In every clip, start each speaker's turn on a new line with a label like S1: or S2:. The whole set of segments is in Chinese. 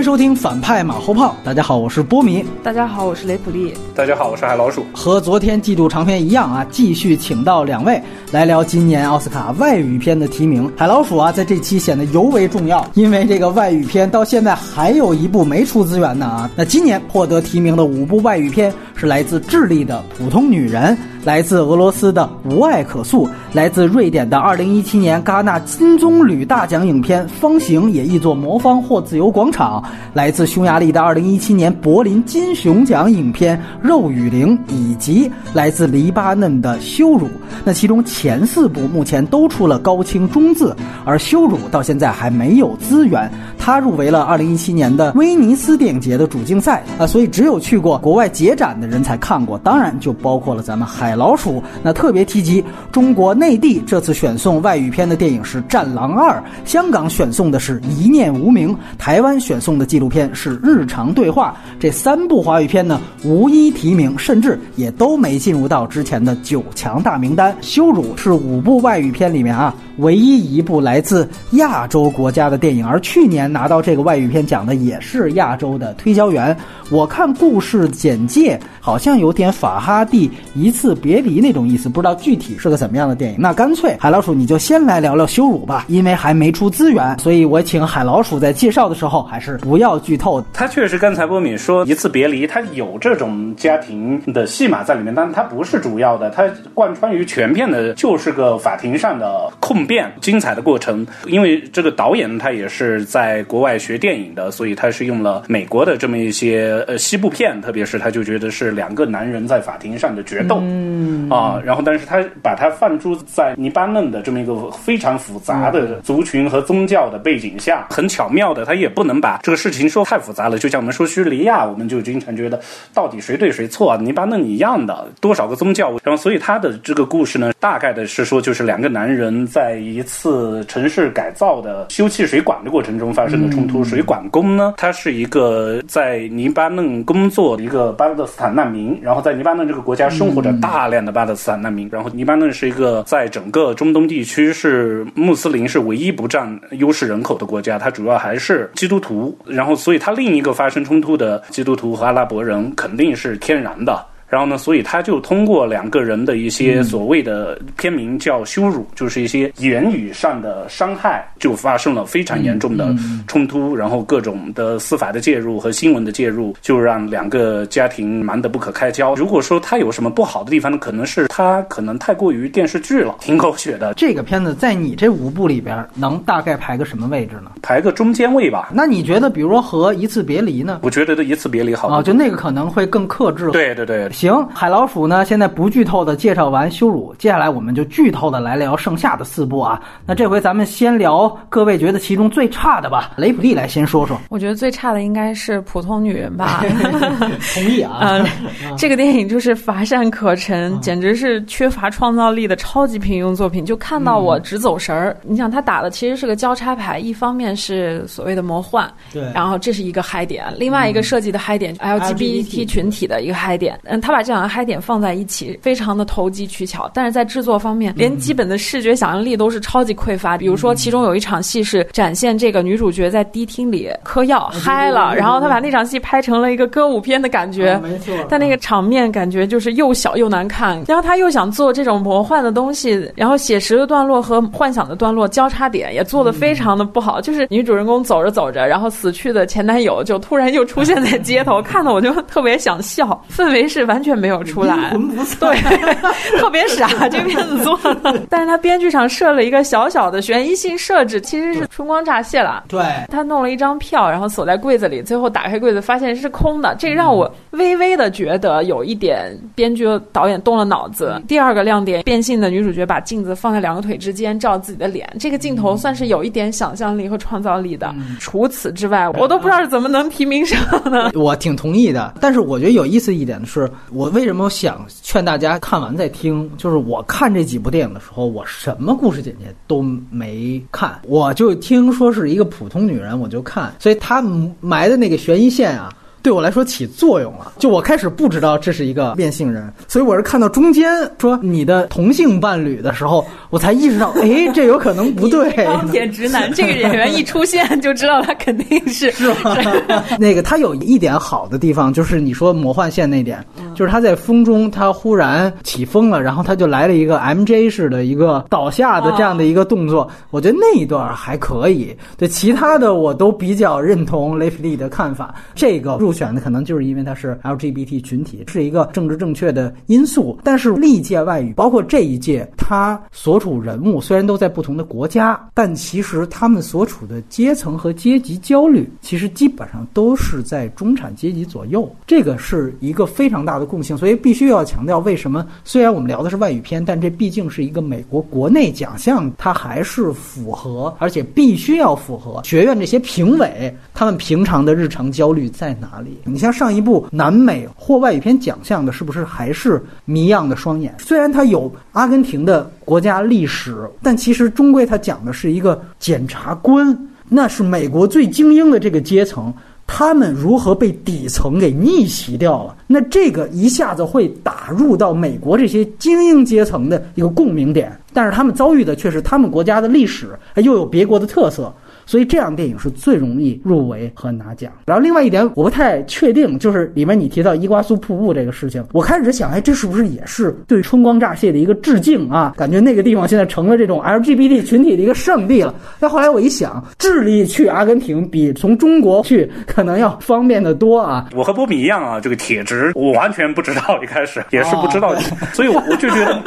S1: 迎收听反派马后炮。大家好，我是波米。
S2: 大家好，我是雷普利。
S3: 大家好，我是海老鼠。
S1: 和昨天季度长片一样啊，继续请到两位来聊今年奥斯卡外语片的提名。海老鼠啊，在这期显得尤为重要，因为这个外语片到现在还有一部没出资源呢啊。那今年获得提名的五部外语片是来自智利的《普通女人》。来自俄罗斯的《无爱可诉》，来自瑞典的2017年戛纳金棕榈大奖影片《方形》也译作《魔方》或《自由广场》，来自匈牙利的2017年柏林金熊奖影片《肉与灵》，以及来自黎巴嫩的《羞辱》。那其中前四部目前都出了高清中字，而《羞辱》到现在还没有资源。它入围了2017年的威尼斯电影节的主竞赛啊，所以只有去过国外节展的人才看过，当然就包括了咱们海。老鼠那特别提及，中国内地这次选送外语片的电影是《战狼二》，香港选送的是《一念无名》，台湾选送的纪录片是《日常对话》。这三部华语片呢，无一提名，甚至也都没进入到之前的九强大名单。《羞辱》是五部外语片里面啊，唯一一部来自亚洲国家的电影，而去年拿到这个外语片奖的也是亚洲的推销员。我看故事简介，好像有点法哈蒂一次。别离那种意思，不知道具体是个怎么样的电影。那干脆海老鼠你就先来聊聊羞辱吧，因为还没出资源，所以我请海老鼠在介绍的时候还是不要剧透。
S3: 他确实刚才波米说一次别离，他有这种家庭的戏码在里面，但他不是主要的，他贯穿于全片的就是个法庭上的控辩，精彩的过程。因为这个导演他也是在国外学电影的，所以他是用了美国的这么一些呃西部片，特别是他就觉得是两个男人在法庭上的决斗。
S1: 嗯
S3: 啊，然后，但是他把它放诸在黎巴嫩的这么一个非常复杂的族群和宗教的背景下，很巧妙的，他也不能把这个事情说太复杂了。就像我们说叙利亚，我们就经常觉得到底谁对谁错啊？黎巴嫩一样的，多少个宗教，然后，所以他的这个故事呢，大概的是说，就是两个男人在一次城市改造的修气水管的过程中发生的冲突。水管工呢，他是一个在黎巴嫩工作的一个巴勒斯坦难民，然后在黎巴嫩这个国家生活着。大量的巴勒斯坦难民，然后黎巴嫩是一个在整个中东地区是穆斯林是唯一不占优势人口的国家，它主要还是基督徒，然后所以它另一个发生冲突的基督徒和阿拉伯人肯定是天然的。然后呢，所以他就通过两个人的一些所谓的片名叫羞辱，就是一些言语上的伤害，就发生了非常严重的冲突，然后各种的司法的介入和新闻的介入，就让两个家庭忙得不可开交。如果说他有什么不好的地方呢，可能是他可能太过于电视剧了，挺狗血的。
S1: 这个片子在你这五部里边能大概排个什么位置呢？
S3: 排个中间位吧。
S1: 那你觉得，比如说和一次别离呢？
S3: 我觉得的一次别离好
S1: 啊，就那个可能会更克制。
S3: 对对对。
S1: 行，海老鼠呢？现在不剧透的介绍完羞辱，接下来我们就剧透的来聊剩下的四部啊。那这回咱们先聊各位觉得其中最差的吧。雷普利来先说说。
S2: 我觉得最差的应该是普通女人吧。
S1: 同意啊。
S2: 嗯，这个电影就是乏善可陈，简直是缺乏创造力的超级平庸作品。就看到我直走神儿。你想，他打的其实是个交叉牌，一方面是所谓的魔幻，
S1: 对，
S2: 然后这是一个嗨点，另外一个设计的嗨点 LGBT 群体的一个嗨点。嗯，他。他把这两个嗨点放在一起，非常的投机取巧，但是在制作方面，连基本的视觉想象力都是超级匮乏。比如说，其中有一场戏是展现这个女主角在迪厅里嗑药嗨了，然后他把那场戏拍成了一个歌舞片的感觉，
S1: 没错。
S2: 但那个场面感觉就是又小又难看。然后他又想做这种魔幻的东西，然后写实的段落和幻想的段落交叉点也做的非常的不好。就是女主人公走着走着，然后死去的前男友就突然又出现在街头，看的我就特别想笑，氛围是完。完全没有出来，对，特别傻，这片子做的。但是他编剧上设了一个小小的悬疑性设置，其实是春光乍泄了。
S1: 对，
S2: 他弄了一张票，然后锁在柜子里，最后打开柜子发现是空的，这让我微微的觉得有一点编剧导演动了脑子。第二个亮点，变性的女主角把镜子放在两个腿之间照自己的脸，这个镜头算是有一点想象力和创造力的。除此之外，我都不知道是怎么能提名上的。
S1: 我挺同意的，但是我觉得有意思一点的是。我为什么想劝大家看完再听？就是我看这几部电影的时候，我什么故事简介都没看，我就听说是一个普通女人，我就看，所以她埋的那个悬疑线啊。对我来说起作用了，就我开始不知道这是一个变性人，所以我是看到中间说你的同性伴侣的时候，我才意识到，哎，这有可能不对。
S2: 钢铁直男 这个演员一出现就知道他肯定是
S1: 是吧？那个他有一点好的地方，就是你说魔幻线那点，就是他在风中，他忽然起风了，然后他就来了一个 MJ 式的一个倒下的这样的一个动作，我觉得那一段还可以。对其他的我都比较认同雷弗利的看法，这个入选的可能就是因为他是 LGBT 群体，是一个政治正确的因素。但是历届外语，包括这一届，他所处人物虽然都在不同的国家，但其实他们所处的阶层和阶级焦虑，其实基本上都是在中产阶级左右。这个是一个非常大的共性，所以必须要强调，为什么虽然我们聊的是外语片，但这毕竟是一个美国国内奖项，它还是符合，而且必须要符合学院这些评委他们平常的日常焦虑在哪你像上一部南美获外语片奖项的，是不是还是《谜样的双眼》？虽然它有阿根廷的国家历史，但其实终归它讲的是一个检察官，那是美国最精英的这个阶层。他们如何被底层给逆袭掉了？那这个一下子会打入到美国这些精英阶层的一个共鸣点，但是他们遭遇的却是他们国家的历史，又有别国的特色。所以这样电影是最容易入围和拿奖。然后另外一点，我不太确定，就是里面你提到伊瓜苏瀑布这个事情，我开始想，哎，这是不是也是对春光乍泄的一个致敬啊？感觉那个地方现在成了这种 LGBT 群体的一个圣地了。但后来我一想，智利去阿根廷比从中国去可能要方便的多啊。
S3: 我和波比一样啊，这个铁直我完全不知道，一开始也是不知道，所以我我就觉得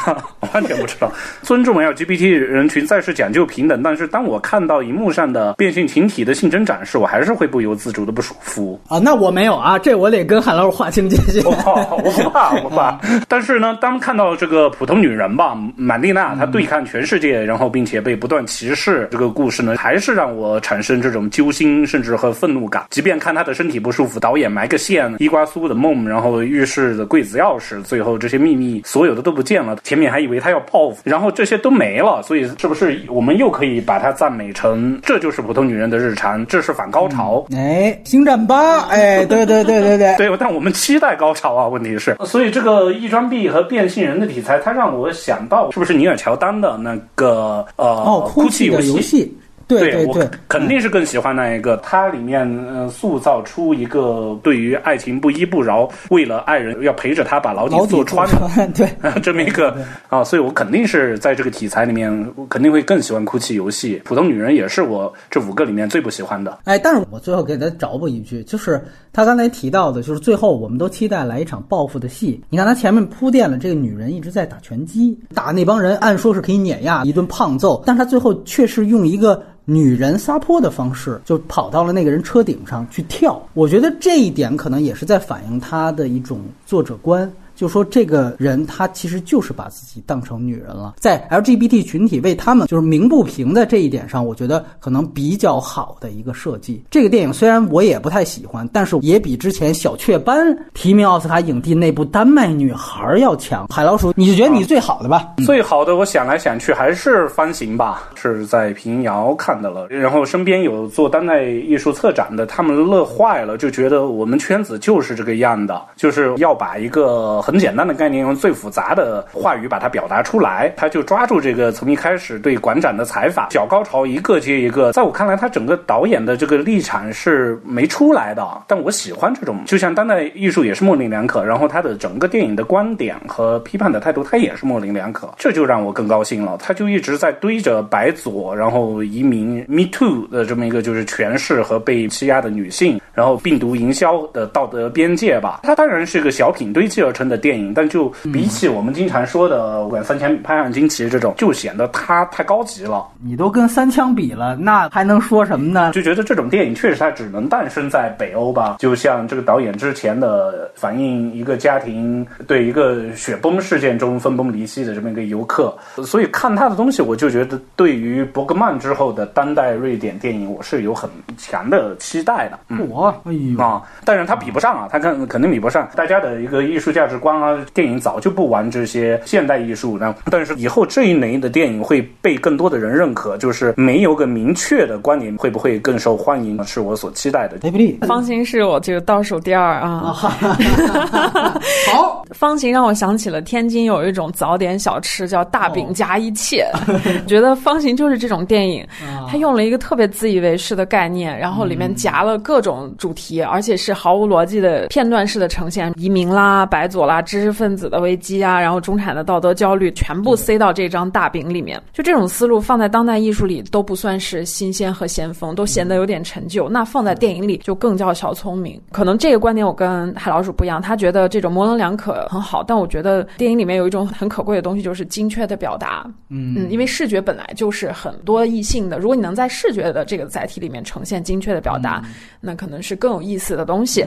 S3: 完全不知道。尊重 LGBT 人群再是讲究平等，但是当我看到一幕。幕上的变性群体的性征展示，我还是会不由自主的不舒服
S1: 啊。那我没有啊，这我得跟韩老师划清界限。
S3: 我不怕，我不怕。但是呢，当看到这个普通女人吧，满丽娜她对抗全世界，然后并且被不断歧视，这个故事呢，还是让我产生这种揪心，甚至和愤怒感。即便看她的身体不舒服，导演埋个线，伊瓜苏的梦，然后浴室的柜子钥匙，最后这些秘密所有的都不见了。前面还以为她要报复，然后这些都没了。所以是不是我们又可以把它赞美成？这就是普通女人的日常，这是反高潮。
S1: 哎，星战八，哎，对对对对对
S3: 对，但我们期待高潮啊！问题是，所以这个异装癖和变性人的题材，它让我想到，是不是尼尔乔丹的那个呃，
S1: 哦，
S3: 哭泣
S1: 游
S3: 戏。
S1: 对对对，
S3: 肯定是更喜欢那一个。它里面呃塑造出一个对于爱情不依不饶，为了爱人要陪着他把牢底坐穿，
S1: 对
S3: 这么一个啊，所以我肯定是在这个题材里面，肯定会更喜欢哭泣游戏。普通女人也是我这五个里面最不喜欢的。
S1: 哎，但是我最后给他找补一句，就是他刚才提到的，就是最后我们都期待来一场报复的戏。你看他前面铺垫了，这个女人一直在打拳击，打那帮人，按说是可以碾压一顿胖揍，但他最后却是用一个。女人撒泼的方式，就跑到了那个人车顶上去跳。我觉得这一点可能也是在反映他的一种作者观。就说这个人他其实就是把自己当成女人了，在 LGBT 群体为他们就是鸣不平的这一点上，我觉得可能比较好的一个设计。这个电影虽然我也不太喜欢，但是也比之前小雀斑提名奥斯卡影帝那部丹麦女孩要强。海老鼠，你就觉得你最好的吧？
S3: 最好的，我想来想去还是方形吧，是在平遥看的了。然后身边有做丹麦艺术策展的，他们乐坏了，就觉得我们圈子就是这个样的，就是要把一个很。很简单的概念，用最复杂的话语把它表达出来，他就抓住这个从一开始对馆长的采访，小高潮一个接一个。在我看来，他整个导演的这个立场是没出来的，但我喜欢这种，就像当代艺术也是模棱两可，然后他的整个电影的观点和批判的态度，他也是模棱两可，这就让我更高兴了。他就一直在堆着白左，然后移民 Me Too 的这么一个就是权势和被欺压的女性，然后病毒营销的道德边界吧。他当然是个小品堆积而成。电影，但就比起我们经常说的《管三千拍案惊奇》这种，就显得它太高级了。
S1: 你都跟三枪比了，那还能说什么呢？
S3: 就觉得这种电影确实它只能诞生在北欧吧。就像这个导演之前的反映一个家庭对一个雪崩事件中分崩离析的这么一个游客，所以看他的东西，我就觉得对于伯格曼之后的当代瑞典电影，我是有很强的期待的。
S1: 哇啊，哎呦
S3: 啊，但是他比不上啊，他肯肯定比不上。大家的一个艺术价值观啊，电影早就不玩这些现代艺术，了但是以后这一类的电影会被更多的人认可，就是没有个明确的观点，会不会更受欢迎，是我所期待的。
S1: 雷布利，
S2: 方形是我这个倒数第二啊。
S1: 好，
S2: 方形让我想起了天津有一种早点小吃叫大饼夹一切，觉得方形就是这种电影，它用了一个特别自以为是的概念，然后里面夹了各种主题，而且是毫无逻辑的片段式的呈现，移民啦、白左啦、知识分子的危机啊，然后中产的道德焦虑，全部塞到这张大饼里面。就这种思路放在当代艺术里都不算是新鲜和先锋，都显得有点陈旧。那放在电影里就更叫小聪明。可能这个观点我跟海老鼠不一样，他觉得这种模棱两可很好，但我觉得电影里面有一种很可贵的东西，就是精确的表达。
S1: 嗯
S2: 嗯，因为视觉本来就是很多异性的，如果你能在视觉的这个载体里面呈现精确的表达，那可能是更有意思的东西。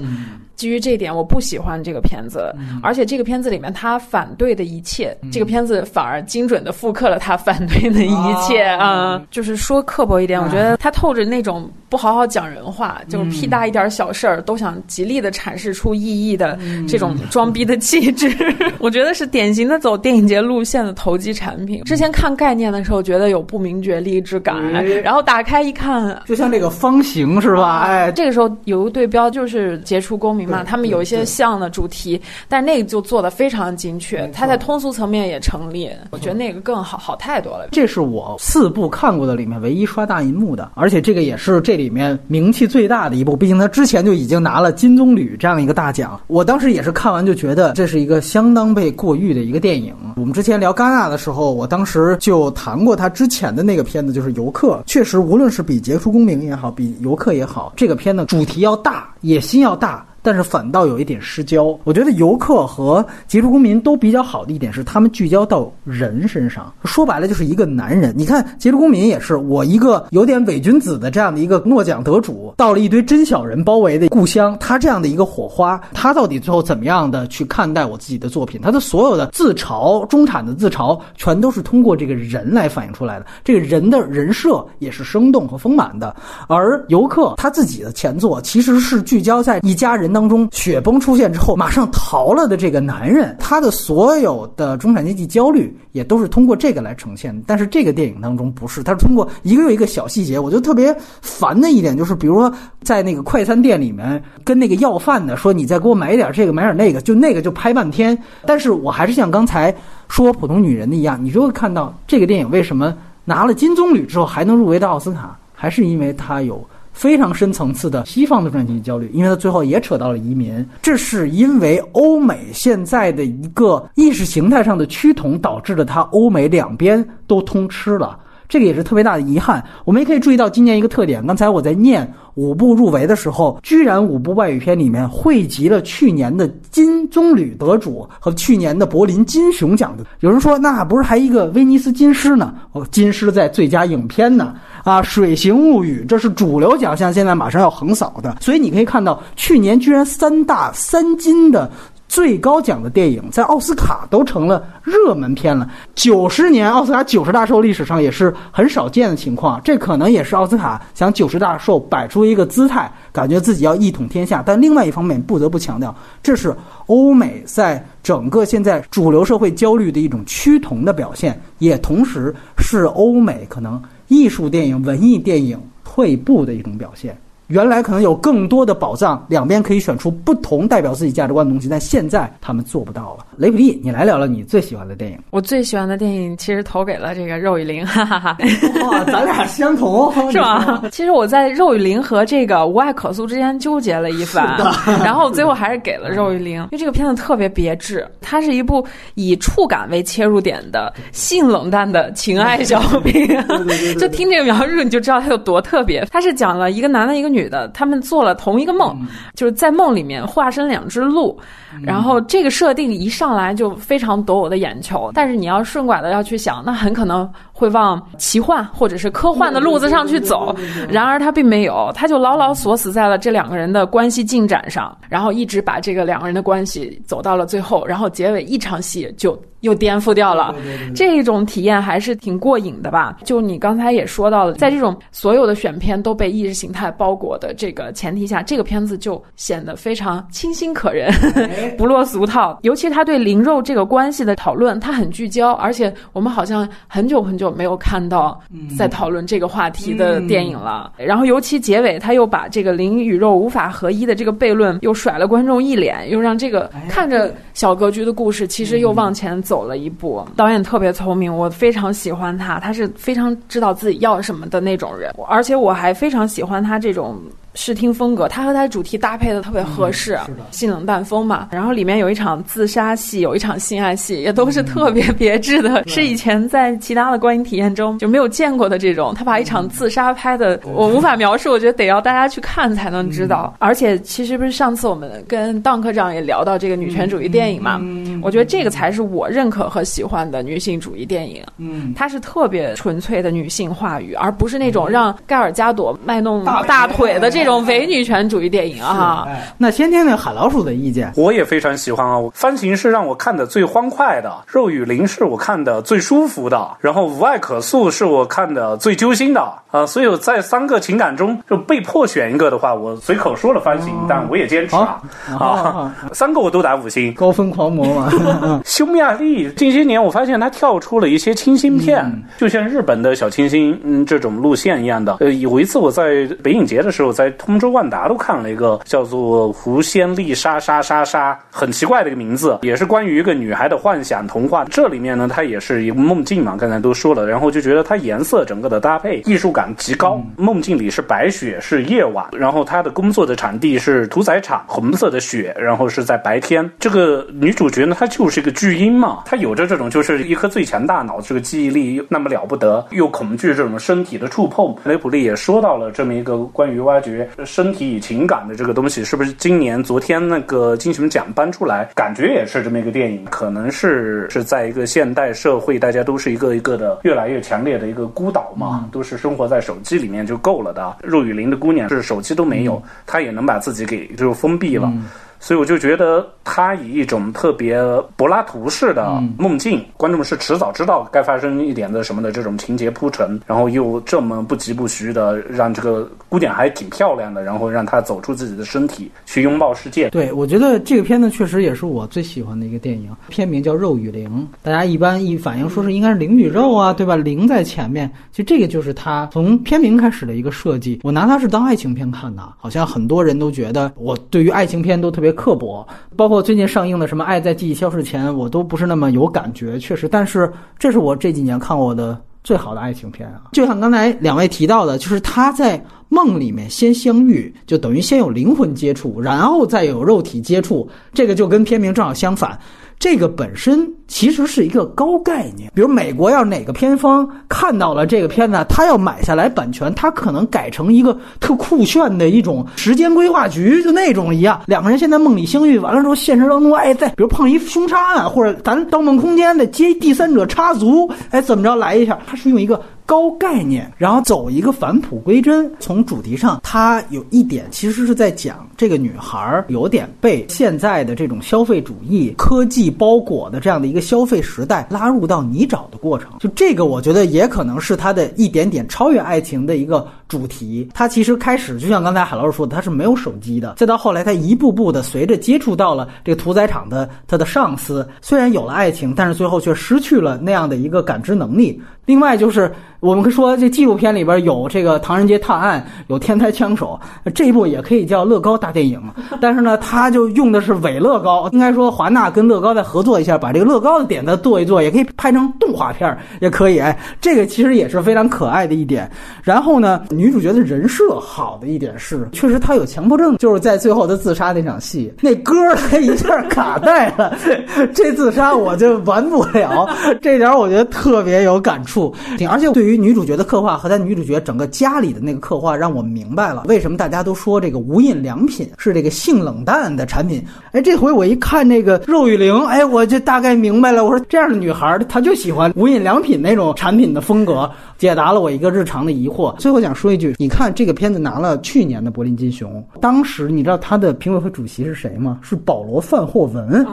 S2: 基于这一点，我不喜欢这个片子，而且这个片子里面他反对的一切，这个片子反而精准的复刻了他反对的一切啊、就是说刻薄一点，我觉得他透着那种不好好讲人话，就是屁大一点小事儿都想极力的阐释出意义的这种装逼的气质，我觉得是典型的走电影节路线的投机产品。之前看概念的时候，觉得有不明觉厉之感，
S1: 哎。
S2: 然后打开一看，
S1: 就像这个方形是吧？哎，
S2: 这个时候有个对标就是杰出公民嘛，他们有一些像的主题，但那个就做的非常精确它在通俗层面也成立，我觉得那个更好好太多了。
S1: 这是我四部看过的里面唯一刷大银幕的，而且这个也是这里里面名气最大的一部，毕竟他之前就已经拿了金棕榈这样一个大奖。我当时也是看完就觉得这是一个相当被过誉的一个电影。我们之前聊戛纳的时候，我当时就谈过他之前的那个片子，就是《游客》，确实无论是比《杰出公民》也好，比《游客》也好，这个片的主题要大，野心要大。但是反倒有一点失焦。我觉得游客和杰出公民都比较好的一点是，他们聚焦到人身上，说白了就是一个男人。你看杰出公民也是我一个有点伪君子的这样的一个诺奖得主，到了一堆真小人包围的故乡，他这样的一个火花，他到底最后怎么样的去看待我自己的作品？他的所有的自嘲、中产的自嘲，全都是通过这个人来反映出来的。这个人的人设也是生动和丰满的。而游客他自己的前作其实是聚焦在一家人当中，雪崩出现之后马上逃了的这个男人，他的所有的中产阶级焦虑也都是通过这个来呈现的。但是这个电影当中不是，他是通过一个又一个小细节，我就特别烦的一点就是，比如说在那个快餐店里面跟那个要饭的说：“你再给我买点这个，买点那个。”就那个就拍半天。但是我还是像刚才说普通女人的一样，你就会看到这个电影为什么拿了金棕榈之后还能入围到奥斯卡，还是因为它有。非常深层次的西方的中产阶级焦虑，因为他最后也扯到了移民，这是因为欧美现在的一个意识形态上的趋同，导致了他欧美两边都通吃了。这个也是特别大的遗憾。我们也可以注意到今年一个特点，刚才我在念五部入围的时候，居然五部外语片里面汇集了去年的金棕榈得主和去年的柏林金熊奖的。有人说，那不是还一个威尼斯金狮呢？哦，金狮在最佳影片呢。啊，《水形物语》这是主流奖项，现在马上要横扫的，所以你可以看到，去年居然三大三金的。最高奖的电影在奥斯卡都成了热门片了。九十年奥斯卡九十大寿历史上也是很少见的情况，这可能也是奥斯卡想九十大寿摆出一个姿态，感觉自己要一统天下。但另外一方面，不得不强调，这是欧美在整个现在主流社会焦虑的一种趋同的表现，也同时是欧美可能艺术电影、文艺电影退步的一种表现。原来可能有更多的宝藏，两边可以选出不同代表自己价值观的东西，但现在他们做不到了。雷普利，你来聊聊你最喜欢的电影。
S2: 我最喜欢的电影其实投给了这个肉与灵，哈哈哈。
S1: 哇，咱俩相同
S2: 是吧？其实我在肉与灵和这个无爱可诉之间纠结了一番，然后最后还是给了肉与灵，因为这个片子特别别致，它是一部以触感为切入点的性冷淡的情爱小品。就听这个描述你就知道它有多特别。它是讲了一个男的，一个女的，他们做了同一个梦，就是在梦里面化身两只鹿，然后这个设定一上来就非常夺我的眼球。但是你要顺拐的要去想，那很可能会往奇幻或者是科幻的路子上去走。然而他并没有，他就牢牢锁死在了这两个人的关系进展上，然后一直把这个两个人的关系走到了最后，然后结尾一场戏就又颠覆掉了。这种体验还是挺过瘾的吧？就你刚才也说到了，在这种所有的选片都被意识形态包裹。果的这个前提下，这个片子就显得非常清新可人，不落俗套。尤其他对灵肉这个关系的讨论，他很聚焦，而且我们好像很久很久没有看到在讨论这个话题的电影了。然后尤其结尾，他又把这个灵与肉无法合一的这个悖论又甩了观众一脸，又让这个看着小格局的故事其实又往前走了一步。导演特别聪明，我非常喜欢他，他是非常知道自己要什么的那种人，而且我还非常喜欢他这种。um, 视听风格，它和它主题搭配的特别合适，性冷淡风嘛。然后里面有一场自杀戏，有一场性爱戏，也都是特别 别致的，是以前在其他的观影体验中就没有见过的这种。他把一场自杀拍的，我无法描述，我觉得得要大家去看才能知道。而且其实不是上次我们跟邓科长也聊到这个女权主义电影嘛，我觉得这个才是我认可和喜欢的女性主义电影。嗯，它是特别纯粹的女性话语，而不是那种让盖尔加朵卖弄大腿的这。这种伪女权主义电影啊，
S1: 那先听听海老鼠的意见。
S3: 我也非常喜欢啊，番行是让我看的最欢快的，肉与灵是我看的最舒服的，然后无爱可诉是我看的最揪心的啊。所以在三个情感中就被迫选一个的话，我随口说了番行，但我也坚持啊啊，三个我都打五星。
S1: 高分狂魔嘛，
S3: 匈牙利近些年我发现他跳出了一些清新片，就像日本的小清新嗯这种路线一样的。呃，有一次我在北影节的时候在。通州万达都看了一个叫做《狐仙丽莎莎莎莎》，很奇怪的一个名字，也是关于一个女孩的幻想童话。这里面呢，它也是一个梦境嘛，刚才都说了，然后就觉得它颜色整个的搭配艺术感极高。梦境里是白雪，是夜晚，然后她的工作的场地是屠宰场，红色的雪，然后是在白天。这个女主角呢，她就是一个巨婴嘛，她有着这种就是一颗最强大脑，这个记忆力那么了不得，又恐惧这种身体的触碰。雷普利也说到了这么一个关于挖掘。身体与情感的这个东西，是不是今年昨天那个金熊奖颁出来，感觉也是这么一个电影？可能是是在一个现代社会，大家都是一个一个的越来越强烈的一个孤岛嘛，都是生活在手机里面就够了的。入雨林的姑娘是手机都没有，她也能把自己给就封闭了。所以我就觉得他以一种特别柏拉图式的梦境，观众是迟早知道该发生一点的什么的这种情节铺陈，然后又这么不疾不徐的让这个姑娘还挺漂亮的，然后让她走出自己的身体去拥抱世界。
S1: 对，我觉得这个片子确实也是我最喜欢的一个电影，片名叫《肉与灵》，大家一般一反应说是应该是灵与肉啊，对吧？灵在前面，其实这个就是他从片名开始的一个设计。我拿它是当爱情片看的，好像很多人都觉得我对于爱情片都特别。别刻薄，包括最近上映的什么《爱在记忆消失前》，我都不是那么有感觉，确实。但是这是我这几年看过的最好的爱情片啊！就像刚才两位提到的，就是他在梦里面先相遇，就等于先有灵魂接触，然后再有肉体接触，这个就跟片名正好相反。这个本身其实是一个高概念，比如美国要是哪个片方看到了这个片子，他要买下来版权，他可能改成一个特酷炫的一种时间规划局，就那种一样，两个人现在梦里相遇，完了之后现实当中，哎，再比如碰一凶杀案，或者咱盗梦空间的接第三者插足，哎，怎么着来一下，他是用一个。高概念，然后走一个返璞归真。从主题上，它有一点其实是在讲这个女孩儿有点被现在的这种消费主义、科技包裹的这样的一个消费时代拉入到泥沼的过程。就这个，我觉得也可能是它的一点点超越爱情的一个主题。它其实开始就像刚才海老师说的，它是没有手机的。再到后来，他一步步的随着接触到了这个屠宰场的他的上司，虽然有了爱情，但是最后却失去了那样的一个感知能力。另外就是。我们说这纪录片里边有这个《唐人街探案》，有《天才枪手》，这一部也可以叫乐高大电影。但是呢，他就用的是伪乐高，应该说华纳跟乐高再合作一下，把这个乐高的点子做一做，也可以拍成动画片，也可以。哎，这个其实也是非常可爱的一点。然后呢，女主角的人设好的一点是，确实她有强迫症，就是在最后她自杀那场戏，那歌她一下卡带了，这自杀我就完不了。这点我觉得特别有感触，而且对于。女主角的刻画和她女主角整个家里的那个刻画，让我明白了为什么大家都说这个无印良品是这个性冷淡的产品。哎，这回我一看这个肉与灵，哎，我就大概明白了。我说这样的女孩，她就喜欢无印良品那种产品的风格，解答了我一个日常的疑惑。最后想说说一句，你看这个片子拿了去年的柏林金熊，当时你知道他的评委会主席是谁吗？是保罗·范霍文。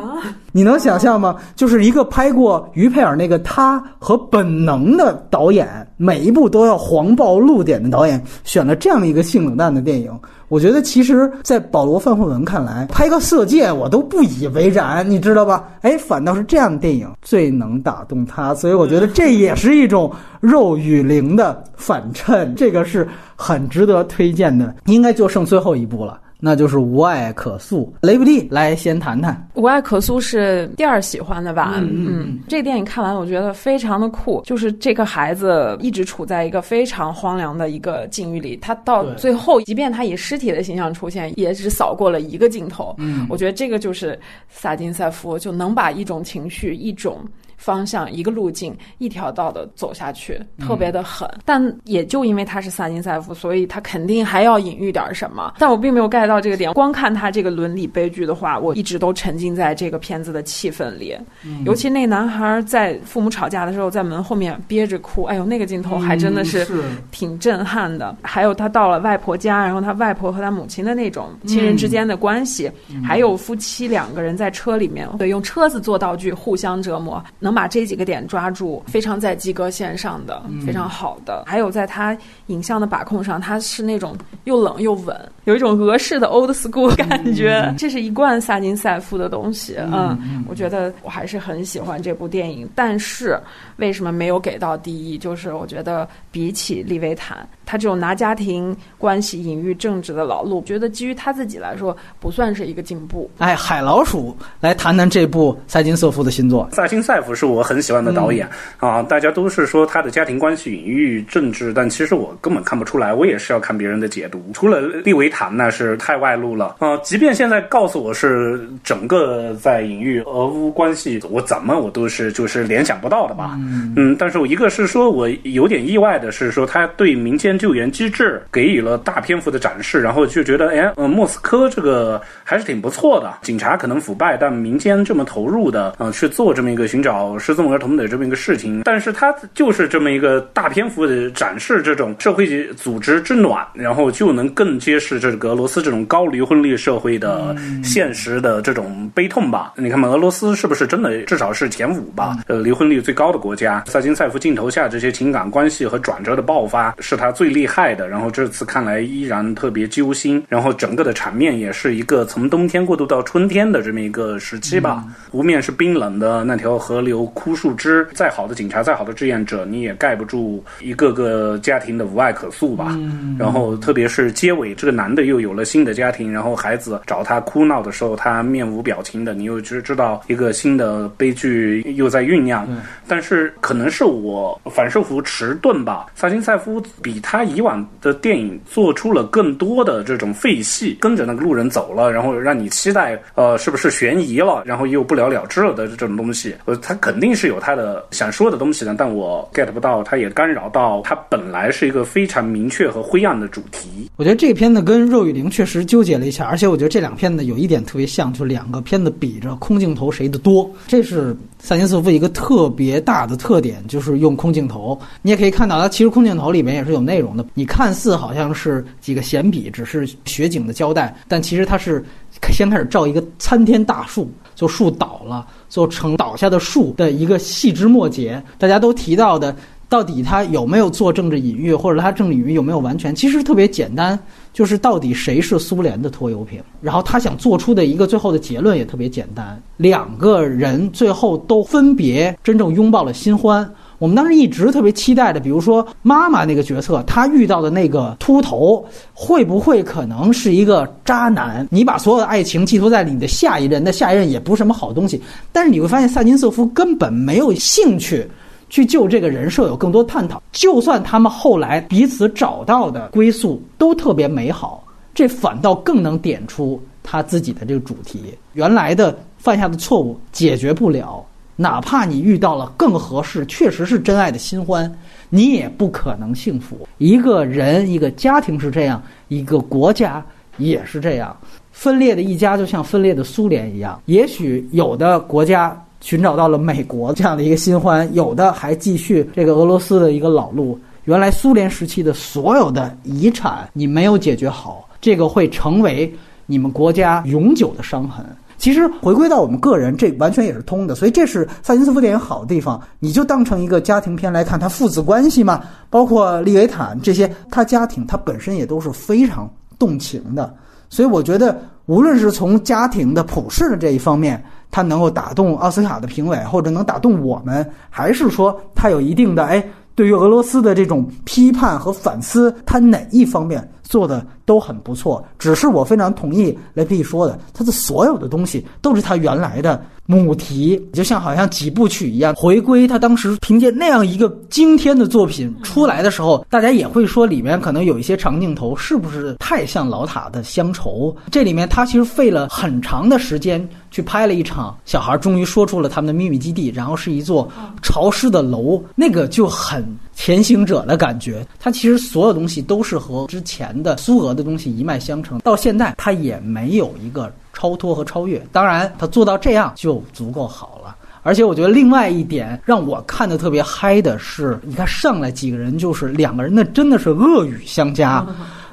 S1: 你能想象吗？就是一个拍过于佩尔那个《他》和《本能》的导演，每一部都要黄暴露点的导演，选了这样一个性冷淡的电影。我觉得，其实，在保罗·范霍文看来，拍个《色戒》我都不以为然，你知道吧？哎，反倒是这样的电影最能打动他，所以我觉得这也是一种肉与灵的反衬，这个是很值得推荐的。应该就剩最后一部了。那就是无爱可诉。雷布利来先谈谈
S2: 无爱可诉是第二喜欢的吧？嗯嗯，这个电影看完我觉得非常的酷，就是这个孩子一直处在一个非常荒凉的一个境遇里，他到最后，即便他以尸体的形象出现，也只扫过了一个镜头。嗯，我觉得这个就是萨金塞夫就能把一种情绪一种。方向一个路径一条道的走下去，特别的狠。但也就因为他是萨金塞夫，所以他肯定还要隐喻点什么。但我并没有 get 到这个点。光看他这个伦理悲剧的话，我一直都沉浸在这个片子的气氛里。尤其那男孩在父母吵架的时候，在门后面憋着哭，哎呦，那个镜头还真的是挺震撼的。还有他到了外婆家，然后他外婆和他母亲的那种亲人之间的关系，还有夫妻两个人在车里面，对，用车子做道具互相折磨，能。把这几个点抓住，非常在及格线上的，非常好的。还有在他影像的把控上，他是那种又冷又稳，有一种俄式的 old school 感觉。这是一贯萨金塞夫的东西。嗯，我觉得我还是很喜欢这部电影。但是为什么没有给到第一？就是我觉得比起利维坦。他这种拿家庭关系隐喻政治的老路，觉得基于他自己来说，不算是一个进步。
S1: 哎，海老鼠来谈谈这部萨金瑟夫的新作。
S3: 萨金塞夫是我很喜欢的导演啊，大家都是说他的家庭关系隐喻政治，但其实我根本看不出来，我也是要看别人的解读。除了利维坦那是太外露了啊，即便现在告诉我是整个在隐喻俄乌关系，我怎么我都是就是联想不到的吧。嗯嗯，但是我一个是说我有点意外的是说他对民间。救援机制给予了大篇幅的展示，然后就觉得，哎，呃，莫斯科这个还是挺不错的。警察可能腐败，但民间这么投入的，呃，去做这么一个寻找失踪儿童的这么一个事情。但是他就是这么一个大篇幅的展示这种社会组织之暖，然后就能更揭示这个俄罗斯这种高离婚率社会的现实的这种悲痛吧。你看嘛，俄罗斯是不是真的至少是前五吧？呃，离婚率最高的国家。萨金塞夫镜头下这些情感关系和转折的爆发，是他最。最厉害的，然后这次看来依然特别揪心，然后整个的场面也是一个从冬天过渡到春天的这么一个时期吧。湖面是冰冷的，那条河流枯树枝，再好的警察，再好的志愿者，你也盖不住一个个家庭的无爱可诉吧。然后特别是结尾，这个男的又有了新的家庭，然后孩子找他哭闹的时候，他面无表情的，你又知知道一个新的悲剧又在酝酿。但是可能是我反射弧迟钝吧，萨金塞夫比他。他以往的电影做出了更多的这种废戏，跟着那个路人走了，然后让你期待，呃，是不是悬疑了，然后又不了了之了的这种东西。呃，他肯定是有他的想说的东西的，但我 get 不到，他也干扰到他本来是一个非常明确和灰暗的主题。
S1: 我觉得这个片子跟《肉与灵》确实纠结了一下，而且我觉得这两片子有一点特别像，就两个片子比着空镜头谁的多，这是萨金斯夫一个特别大的特点，就是用空镜头。你也可以看到，它其实空镜头里面也是有内。容的，你看似好像是几个闲笔，只是雪景的交代，但其实它是先开始照一个参天大树，就树倒了，做成倒下的树的一个细枝末节。大家都提到的，到底他有没有做政治隐喻，或者他政治隐喻有没有完全？其实特别简单，就是到底谁是苏联的拖油瓶。然后他想做出的一个最后的结论也特别简单：两个人最后都分别真正拥抱了新欢。我们当时一直特别期待的，比如说妈妈那个角色，她遇到的那个秃头，会不会可能是一个渣男？你把所有的爱情寄托在你的下一任，那下一任也不是什么好东西。但是你会发现，萨金瑟夫根本没有兴趣去就这个人设有更多探讨。就算他们后来彼此找到的归宿都特别美好，这反倒更能点出他自己的这个主题：原来的犯下的错误解决不了。哪怕你遇到了更合适、确实是真爱的新欢，你也不可能幸福。一个人、一个家庭是这样，一个国家也是这样。分裂的一家就像分裂的苏联一样。也许有的国家寻找到了美国这样的一个新欢，有的还继续这个俄罗斯的一个老路。原来苏联时期的所有的遗产，你没有解决好，这个会成为你们国家永久的伤痕。其实回归到我们个人，这完全也是通的。所以这是萨金斯夫电影好的地方，你就当成一个家庭片来看，他父子关系嘛，包括利维坦这些，他家庭他本身也都是非常动情的。所以我觉得，无论是从家庭的普世的这一方面，他能够打动奥斯卡的评委，或者能打动我们，还是说他有一定的哎。对于俄罗斯的这种批判和反思，他哪一方面做的都很不错。只是我非常同意雷皮说的，他的所有的东西都是他原来的母题，就像好像几部曲一样回归。他当时凭借那样一个惊天的作品出来的时候，大家也会说里面可能有一些长镜头是不是太像老塔的乡愁？这里面他其实费了很长的时间。去拍了一场，小孩终于说出了他们的秘密基地，然后是一座潮湿的楼，那个就很前行者的感觉。他其实所有东西都是和之前的苏俄的东西一脉相承，到现在他也没有一个超脱和超越。当然，他做到这样就足够好了。而且我觉得另外一点让我看的特别嗨的是，你看上来几个人就是两个人，那真的是恶语相加。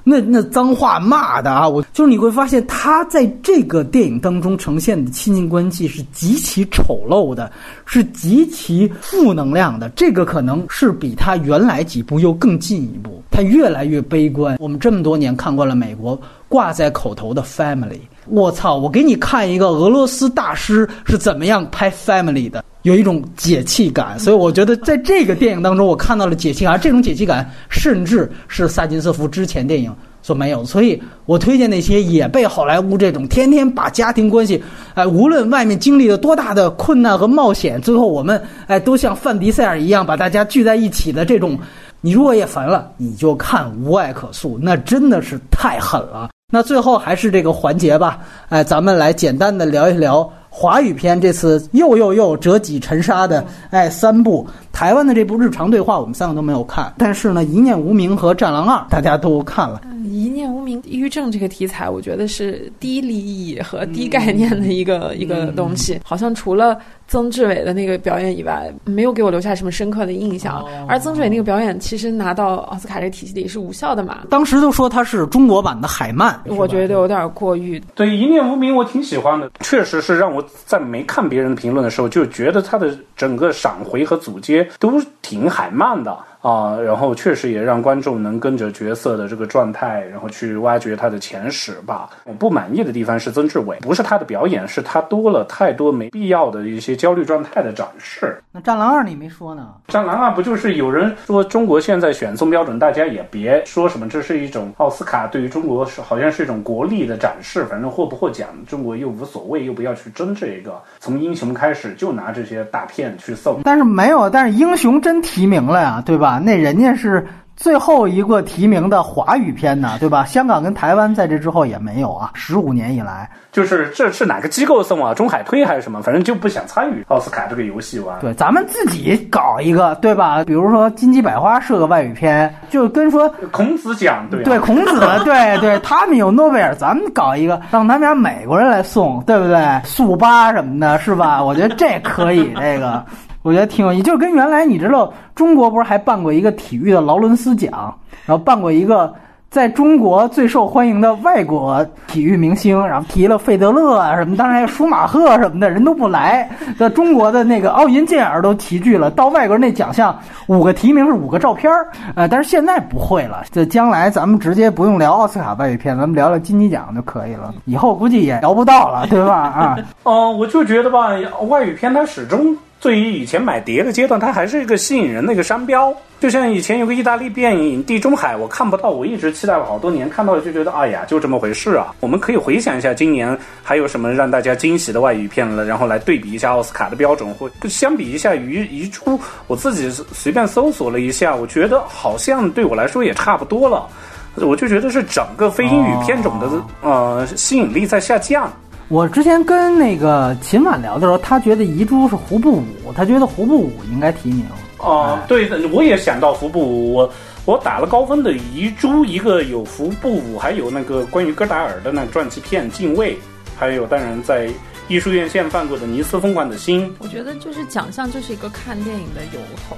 S1: 那那脏话骂的啊，我就是你会发现他在这个电影当中呈现的亲近关系是极其丑陋的，是极其负能量的。这个可能是比他原来几部又更进一步，他越来越悲观。我们这么多年看惯了美国挂在口头的 family，我操！我给你看一个俄罗斯大师是怎么样拍 family 的。有一种解气感，所以我觉得在这个电影当中，我看到了解气感。这种解气感，甚至是萨金斯夫之前电影所没有。所以我推荐那些也被好莱坞这种天天把家庭关系，哎，无论外面经历了多大的困难和冒险，最后我们哎都像范迪塞尔一样把大家聚在一起的这种，你如果也烦了，你就看《无爱可诉》，那真的是太狠了。那最后还是这个环节吧，哎，咱们来简单的聊一聊。华语片这次又又又折戟沉沙的，哎，三部台湾的这部日常对话，我们三个都没有看，但是呢，《一念无名》和《战狼二》大家都看了。
S2: 一念无名，抑郁症这个题材，我觉得是低利益和低概念的一个一个东西。好像除了曾志伟的那个表演以外，没有给我留下什么深刻的印象。而曾志伟那个表演，其实拿到奥斯卡这个体系里是无效的嘛？
S1: 当时都说他是中国版的海曼，
S2: 我觉得有点过誉。
S3: 对一念无名，我挺喜欢的，确实是让我在没看别人的评论的时候，就觉得他的整个闪回和组接都挺海漫的。啊，然后确实也让观众能跟着角色的这个状态，然后去挖掘他的前史吧。我不满意的地方是曾志伟，不是他的表演，是他多了太多没必要的一些焦虑状态的展示。
S1: 那《战狼二》你没说呢？
S3: 《战狼二》不就是有人说中国现在选送标准，大家也别说什么，这是一种奥斯卡对于中国是好像是一种国力的展示，反正获不获奖中国又无所谓，又不要去争这个。从英雄开始就拿这些大片去送，
S1: 但是没有，但是英雄真提名了呀，对吧？那人家是最后一个提名的华语片呢，对吧？香港跟台湾在这之后也没有啊。十五年以来，
S3: 就是这是哪个机构送啊？中海推还是什么？反正就不想参与奥斯卡这个游戏玩。
S1: 对，咱们自己搞一个，对吧？比如说《金鸡百花》是个外语片，就跟说
S3: 孔子奖，对
S1: 对，孔子，对对，他们有诺贝尔，咱们搞一个，让他们俩美国人来送，对不对？速八什么的，是吧？我觉得这可以，这个。我觉得挺有意思，就是跟原来你知道，中国不是还办过一个体育的劳伦斯奖，然后办过一个在中国最受欢迎的外国体育明星，然后提了费德勒啊什么，当然还有舒马赫什么的人都不来，在中国的那个奥运健儿都齐聚了，到外国那奖项五个提名是五个照片儿，呃，但是现在不会了，这将来咱们直接不用聊奥斯卡外语片，咱们聊聊金鸡奖就可以了，以后估计也聊不到了，对吧？啊，
S3: 哦，我就觉得吧，外语片它始终。对于以前买碟的阶段，它还是一个吸引人的一个商标。就像以前有个意大利电影《地中海》，我看不到，我一直期待了好多年，看到了就觉得，哎呀，就这么回事啊。我们可以回想一下，今年还有什么让大家惊喜的外语片了，然后来对比一下奥斯卡的标准，或相比一下《遗遗珠》，我自己随便搜索了一下，我觉得好像对我来说也差不多了。我就觉得是整个非英语片种的呃吸引力在下降。
S1: 我之前跟那个秦晚聊的时候，他觉得遗珠是胡布武，他觉得胡布武应该提名。
S3: 哦，对的，我也想到胡布武，我我打了高分的遗珠，一个有胡布武，还有那个关于戈达尔的那传记片《敬畏》，还有当然在艺术院线放过的《尼斯疯狂的心》。
S2: 我觉得就是奖项就是一个看电影的由头，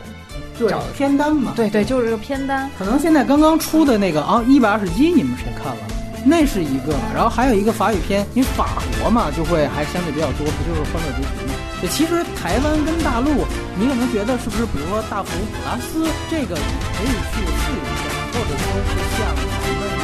S1: 对片单嘛。
S2: 对对，就是个片单。
S1: 可能现在刚刚出的那个啊，一百二十一，你们谁看了？那是一个。然后还有一个法语片，因为法国嘛，就会还相对比较多，不就是《欢乐集体》吗？这，其实台湾跟大陆，你可能觉得是不是，比如说《大佛普拉斯》这个你可以去试一下，或者说是像咱们。